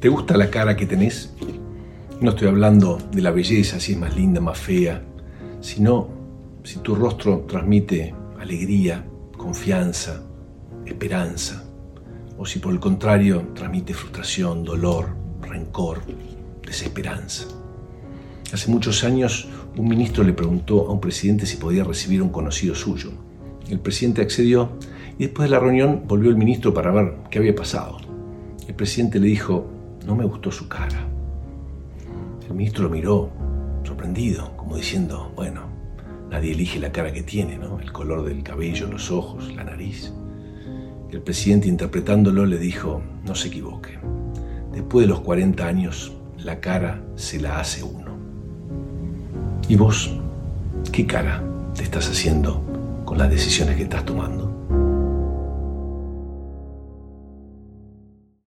¿Te gusta la cara que tenés? No estoy hablando de la belleza, si es más linda, más fea, sino si tu rostro transmite alegría, confianza, esperanza, o si por el contrario transmite frustración, dolor, rencor, desesperanza. Hace muchos años un ministro le preguntó a un presidente si podía recibir un conocido suyo. El presidente accedió y después de la reunión volvió el ministro para ver qué había pasado. El presidente le dijo, no me gustó su cara. El ministro lo miró, sorprendido, como diciendo, bueno, nadie elige la cara que tiene, ¿no? El color del cabello, los ojos, la nariz. El presidente, interpretándolo, le dijo, no se equivoque. Después de los 40 años, la cara se la hace uno. ¿Y vos? ¿Qué cara te estás haciendo con las decisiones que estás tomando?